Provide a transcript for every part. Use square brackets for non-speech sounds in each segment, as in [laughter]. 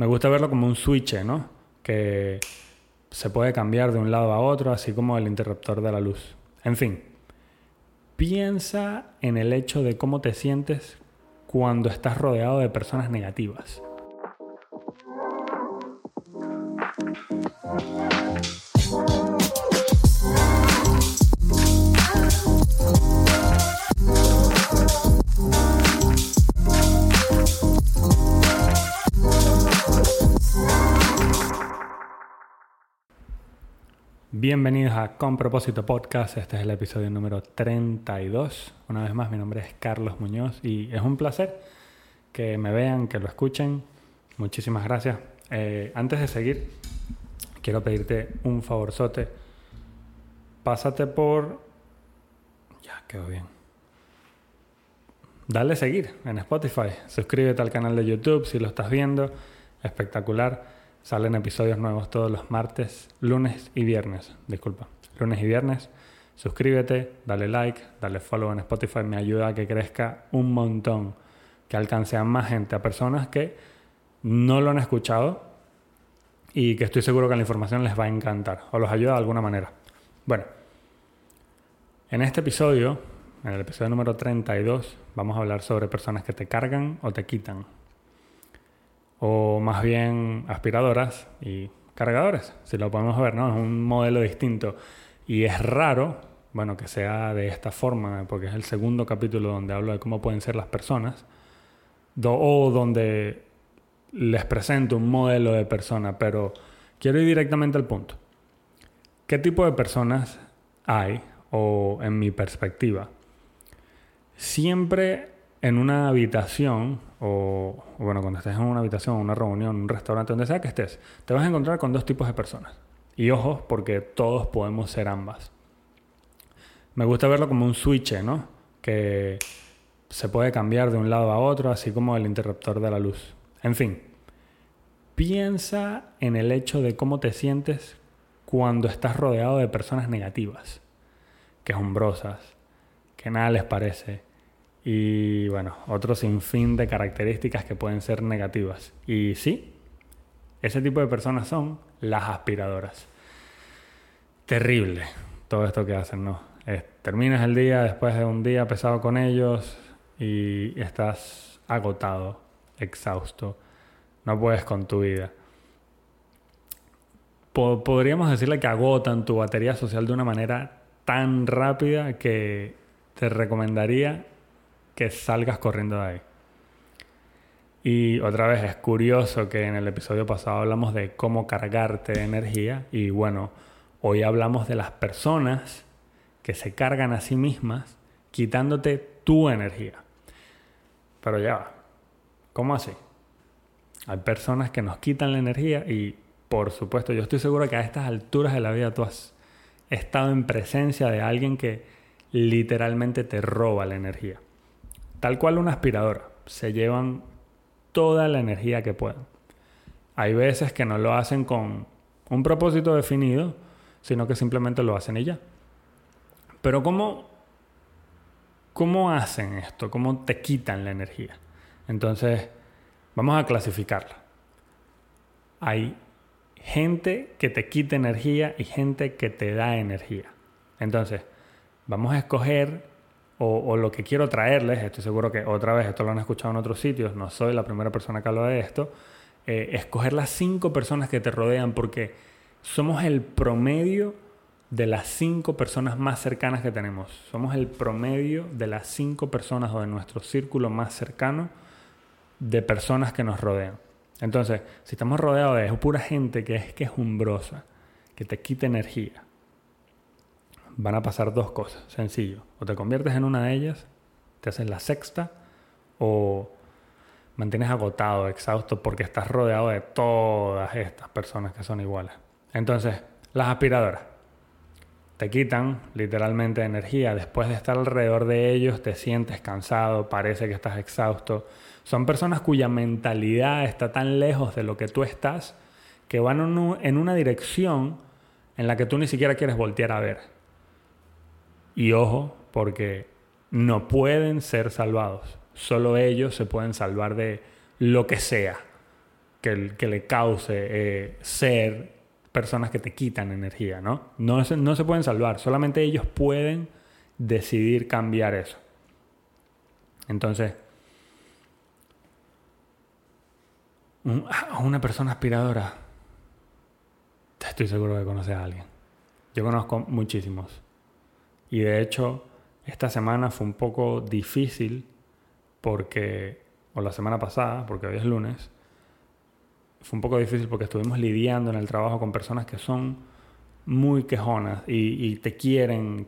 Me gusta verlo como un switch, ¿no? Que se puede cambiar de un lado a otro, así como el interruptor de la luz. En fin, piensa en el hecho de cómo te sientes cuando estás rodeado de personas negativas. Bienvenidos a Con Propósito Podcast. Este es el episodio número 32. Una vez más, mi nombre es Carlos Muñoz y es un placer que me vean, que lo escuchen. Muchísimas gracias. Eh, antes de seguir, quiero pedirte un favorzote. Pásate por. Ya, quedó bien. Dale seguir en Spotify. Suscríbete al canal de YouTube si lo estás viendo. Espectacular. Salen episodios nuevos todos los martes, lunes y viernes. Disculpa, lunes y viernes. Suscríbete, dale like, dale follow en Spotify. Me ayuda a que crezca un montón. Que alcance a más gente, a personas que no lo han escuchado y que estoy seguro que la información les va a encantar o los ayuda de alguna manera. Bueno, en este episodio, en el episodio número 32, vamos a hablar sobre personas que te cargan o te quitan o más bien aspiradoras y cargadores, si lo podemos ver, ¿no? Es un modelo distinto y es raro, bueno, que sea de esta forma, porque es el segundo capítulo donde hablo de cómo pueden ser las personas, o donde les presento un modelo de persona, pero quiero ir directamente al punto. ¿Qué tipo de personas hay, o en mi perspectiva? Siempre en una habitación o, bueno, cuando estés en una habitación, una reunión, un restaurante, donde sea que estés, te vas a encontrar con dos tipos de personas. Y ojos, porque todos podemos ser ambas. Me gusta verlo como un switch, ¿no? Que se puede cambiar de un lado a otro, así como el interruptor de la luz. En fin, piensa en el hecho de cómo te sientes cuando estás rodeado de personas negativas, quejumbrosas, que nada les parece, y bueno, otro sinfín de características que pueden ser negativas. Y sí, ese tipo de personas son las aspiradoras. Terrible todo esto que hacen, ¿no? terminas el día después de un día pesado con ellos y estás agotado, exhausto, no puedes con tu vida. podríamos decirle que agotan tu batería social de una manera tan rápida que te recomendaría que salgas corriendo de ahí. Y otra vez es curioso que en el episodio pasado hablamos de cómo cargarte de energía y bueno, hoy hablamos de las personas que se cargan a sí mismas quitándote tu energía. Pero ya ¿cómo así? Hay personas que nos quitan la energía y por supuesto yo estoy seguro que a estas alturas de la vida tú has estado en presencia de alguien que literalmente te roba la energía. Tal cual una aspiradora. Se llevan toda la energía que puedan. Hay veces que no lo hacen con un propósito definido, sino que simplemente lo hacen y ya. Pero ¿cómo, cómo hacen esto? ¿Cómo te quitan la energía? Entonces, vamos a clasificarla. Hay gente que te quita energía y gente que te da energía. Entonces, vamos a escoger o, lo que quiero traerles, estoy seguro que otra vez esto lo han escuchado en otros sitios, no soy la primera persona que habla de esto, eh, escoger las cinco personas que te rodean porque somos el promedio de las cinco personas más cercanas que tenemos. Somos el promedio de las cinco personas o de nuestro círculo más cercano de personas que nos rodean. Entonces, si estamos rodeados de pura gente que es quejumbrosa, que te quita energía, van a pasar dos cosas, sencillo. O te conviertes en una de ellas, te haces la sexta, o mantienes agotado, exhausto, porque estás rodeado de todas estas personas que son iguales. Entonces, las aspiradoras te quitan literalmente energía. Después de estar alrededor de ellos, te sientes cansado, parece que estás exhausto. Son personas cuya mentalidad está tan lejos de lo que tú estás que van en una dirección en la que tú ni siquiera quieres voltear a ver. Y ojo, porque no pueden ser salvados. Solo ellos se pueden salvar de lo que sea. que, le cause eh, ser personas que te quitan energía, ¿no? No se, no se pueden salvar, solamente ellos pueden decidir cambiar eso. Entonces, una persona aspiradora, estoy seguro que conoce a alguien. Yo conozco muchísimos. Y de hecho, esta semana fue un poco difícil porque, o la semana pasada, porque hoy es lunes, fue un poco difícil porque estuvimos lidiando en el trabajo con personas que son muy quejonas y, te quieren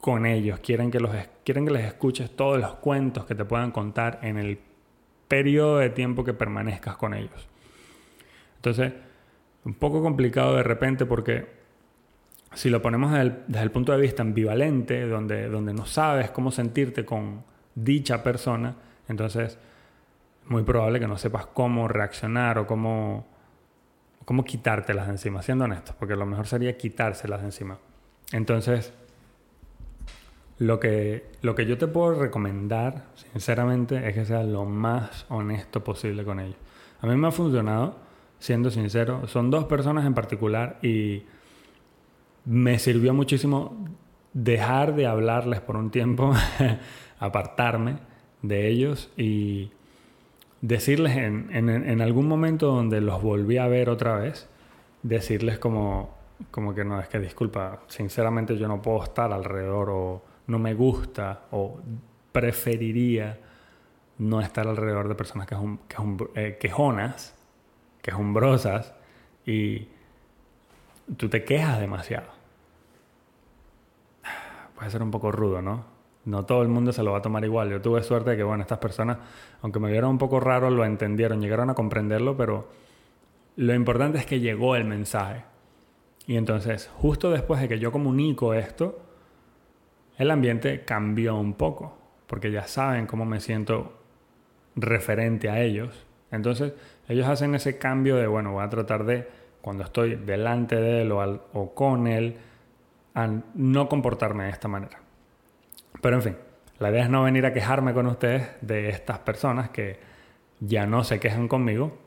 con ellos, quieren que, los, quieren que les escuches todos los cuentos que te puedan contar en el periodo de tiempo que permanezcas con ellos. Entonces, un poco complicado de repente porque si lo ponemos desde el, punto de vista ambivalente, donde, donde no sabes cómo sentirte con dicha persona, entonces muy probable que no sepas cómo reaccionar o cómo, cómo quitártelas de encima, siendo honesto, porque lo mejor sería quitárselas de encima. Entonces, lo que, lo que yo te puedo recomendar, sinceramente, es que seas lo más honesto posible con ellos. A mí me ha funcionado, siendo sincero. Son dos personas en particular y me sirvió muchísimo dejar de hablarles por un tiempo, [laughs] apartarme de ellos y decirles en, algún momento donde los volví a ver otra vez, decirles como, como que no, es que disculpa, sinceramente yo no puedo estar alrededor o no me gusta o preferiría no estar alrededor de personas que, que, eh, quejonas, quejumbrosas y tú te quejas demasiado. Puede ser un poco rudo, ¿no? no todo el mundo se lo va a tomar igual. Yo tuve suerte de que, bueno, estas personas, aunque me vieron un poco raro, lo entendieron, llegaron a comprenderlo, pero lo importante es que llegó el mensaje. Y entonces, justo después de que yo comunico esto, el ambiente cambió un poco, porque ya saben cómo me siento referente a ellos. Entonces, ellos hacen ese cambio de, bueno, voy a tratar de, cuando estoy delante de él o, o con él, a no comportarme de esta manera. Pero en fin, la idea es no venir a quejarme con ustedes de estas personas que ya no se quejan conmigo.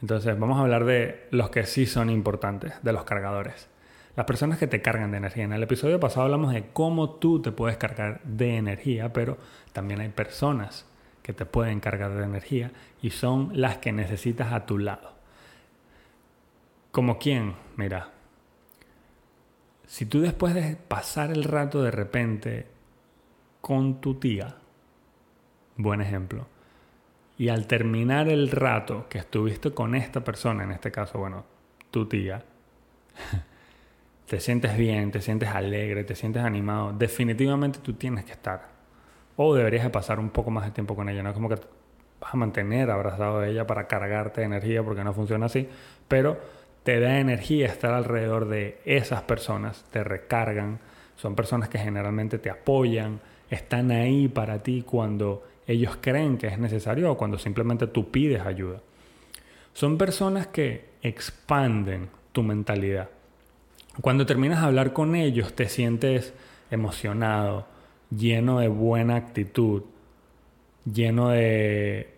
Entonces vamos a hablar de los que sí son importantes, de los cargadores. Las personas que te cargan de energía. En el episodio pasado hablamos de cómo tú te puedes cargar de energía, pero también hay personas que te pueden cargar de energía y son las que necesitas a tu lado. ¿Como quién? Mira, si tú después de pasar el rato de repente con tu tía. Buen ejemplo. Y al terminar el rato que estuviste con esta persona, en este caso, bueno, tu tía, [laughs] te sientes bien, te sientes alegre, te sientes animado, definitivamente tú tienes que estar. O deberías de pasar un poco más de tiempo con ella. No es como que vas a mantener abrazado de ella para cargarte de energía porque no funciona así, pero te da energía estar alrededor de esas personas, te recargan, son personas que generalmente te apoyan, están ahí para ti cuando ellos creen que es necesario o cuando simplemente tú pides ayuda. Son personas que expanden tu mentalidad. Cuando terminas de hablar con ellos te sientes emocionado, lleno de buena actitud, lleno de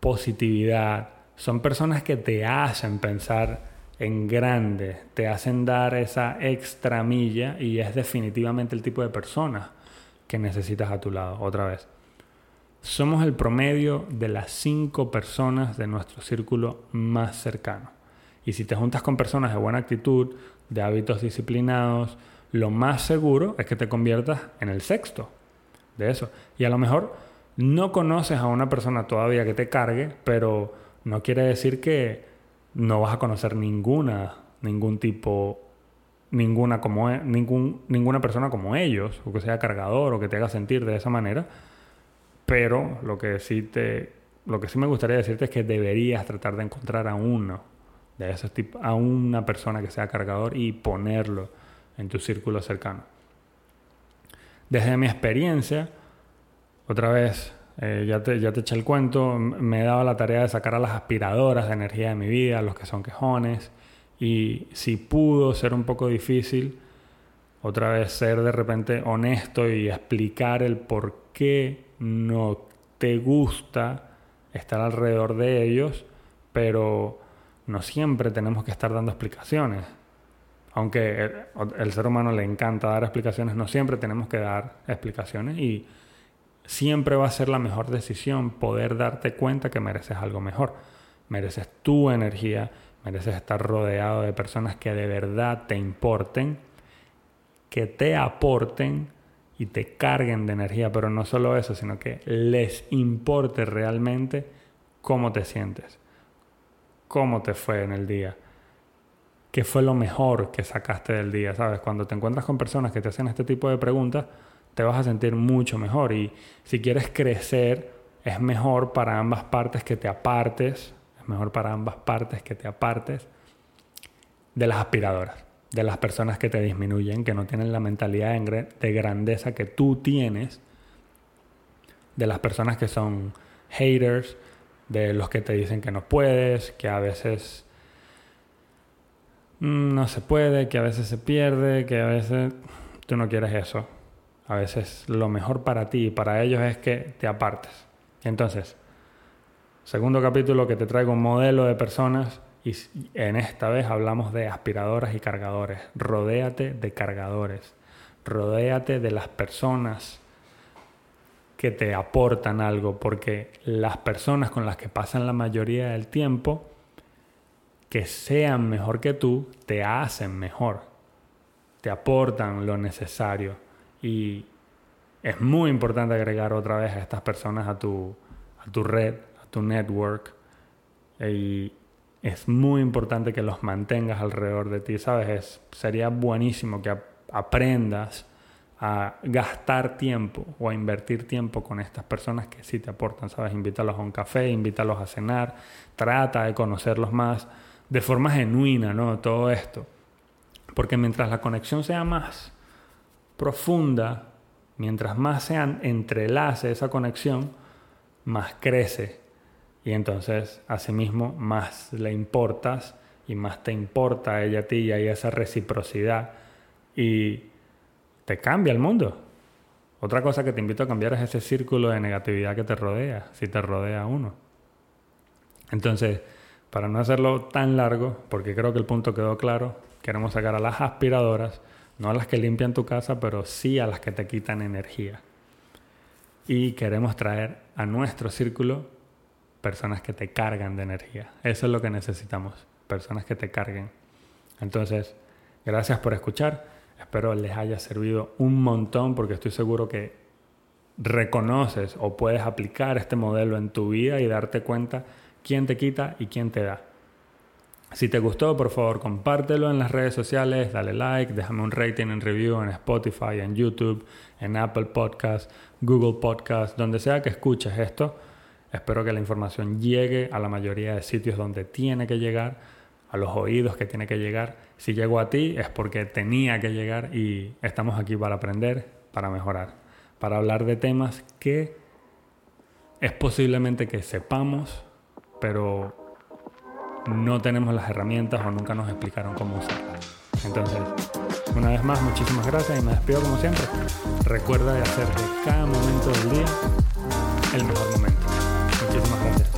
positividad. Son personas que te hacen pensar en grande, te hacen dar esa extra milla y es definitivamente el tipo de personas que necesitas a tu lado. Otra vez. Somos el promedio de las cinco personas de nuestro círculo más cercano. Y si te juntas con personas de buena actitud, de hábitos disciplinados, lo más seguro es que te conviertas en el sexto de eso. Y a lo mejor no conoces a una persona todavía que te cargue, pero no quiere decir que no vas a conocer ninguna, ningún tipo ninguna, como, e, ningún, ninguna persona como ellos, o que sea cargador, o que te haga sentir de esa manera. Pero lo que sí, te, lo que sí me gustaría decirte es que deberías tratar de encontrar a uno de esos tipos, a una persona que sea cargador y ponerlo en tu círculo cercano. Desde mi experiencia, otra vez, eh, ya, te, ya te eché el cuento, me he dado la tarea de sacar a las aspiradoras de energía de mi vida, los que son quejones, y si pudo ser un poco difícil, otra vez ser de repente honesto y explicar el por qué no te gusta estar alrededor de ellos, pero no siempre tenemos que estar dando explicaciones. Aunque el, ser humano le encanta dar explicaciones, no siempre tenemos que dar explicaciones y siempre va a ser la mejor decisión poder darte cuenta que mereces algo mejor. Mereces tu energía, mereces estar rodeado de personas que de verdad te importen, que te aporten y te carguen de energía, pero no solo eso, sino que les importe realmente cómo te sientes, cómo te fue en el día, qué fue lo mejor que sacaste del día, ¿sabes? Cuando te encuentras con personas que te hacen este tipo de preguntas, te vas a sentir mucho mejor y si quieres crecer, es mejor para ambas partes que te apartes, es mejor para ambas partes que te apartes de las aspiradoras de las personas que te disminuyen, que no tienen la mentalidad de grandeza que tú tienes, de las personas que son haters, de los que te dicen que no puedes, que a veces mm, no se puede, que a veces se pierde, que a veces tú no quieres eso. A veces lo mejor para ti y para ellos es que te apartes. Entonces, segundo capítulo que te traigo un modelo de personas y en esta vez hablamos de aspiradoras y cargadores. Rodéate de cargadores. Rodéate de las personas que te aportan algo, porque las personas con las que pasan la mayoría del tiempo, que sean mejor que tú, te hacen mejor. Te aportan lo necesario. Y es muy importante agregar otra vez a estas personas a tu, a tu red, a tu network. Y es muy importante que los mantengas alrededor de ti, ¿sabes? sería buenísimo que aprendas a gastar tiempo o a invertir tiempo con estas personas que sí te aportan, ¿sabes? Invítalos a un café, invítalos a cenar, trata de conocerlos más de forma genuina, ¿no? Todo esto. Porque mientras la conexión sea más profunda, mientras más sean entrelace esa conexión, más crece y entonces, asimismo, más le importas y más te importa a ella a ti y hay esa reciprocidad y te cambia el mundo. Otra cosa que te invito a cambiar es ese círculo de negatividad que te rodea, si te rodea uno. Entonces, para no hacerlo tan largo, porque creo que el punto quedó claro, queremos sacar a las aspiradoras, no a las que limpian tu casa, pero sí a las que te quitan energía. Y queremos traer a nuestro círculo personas que te cargan de energía. Eso es lo que necesitamos, personas que te carguen. Entonces, gracias por escuchar. Espero les haya servido un montón porque estoy seguro que reconoces o puedes aplicar este modelo en tu vida y darte cuenta quién te quita y quién te da. Si te gustó, por favor, compártelo en las redes sociales, dale like, déjame un rating en review en Spotify, en YouTube, en Apple Podcast, Google Podcast, donde sea que escuches esto Espero que la información llegue a la mayoría de sitios donde tiene que llegar, a los oídos que tiene que llegar. Si llegó a ti es porque tenía que llegar y estamos aquí para aprender, para mejorar, para hablar de temas que es posiblemente que sepamos, pero no tenemos las herramientas o nunca nos explicaron cómo usarlas. Entonces, una vez más, muchísimas gracias y me despido como siempre. Recuerda de hacer de cada momento del día el mejor momento. Muchísimas gracias.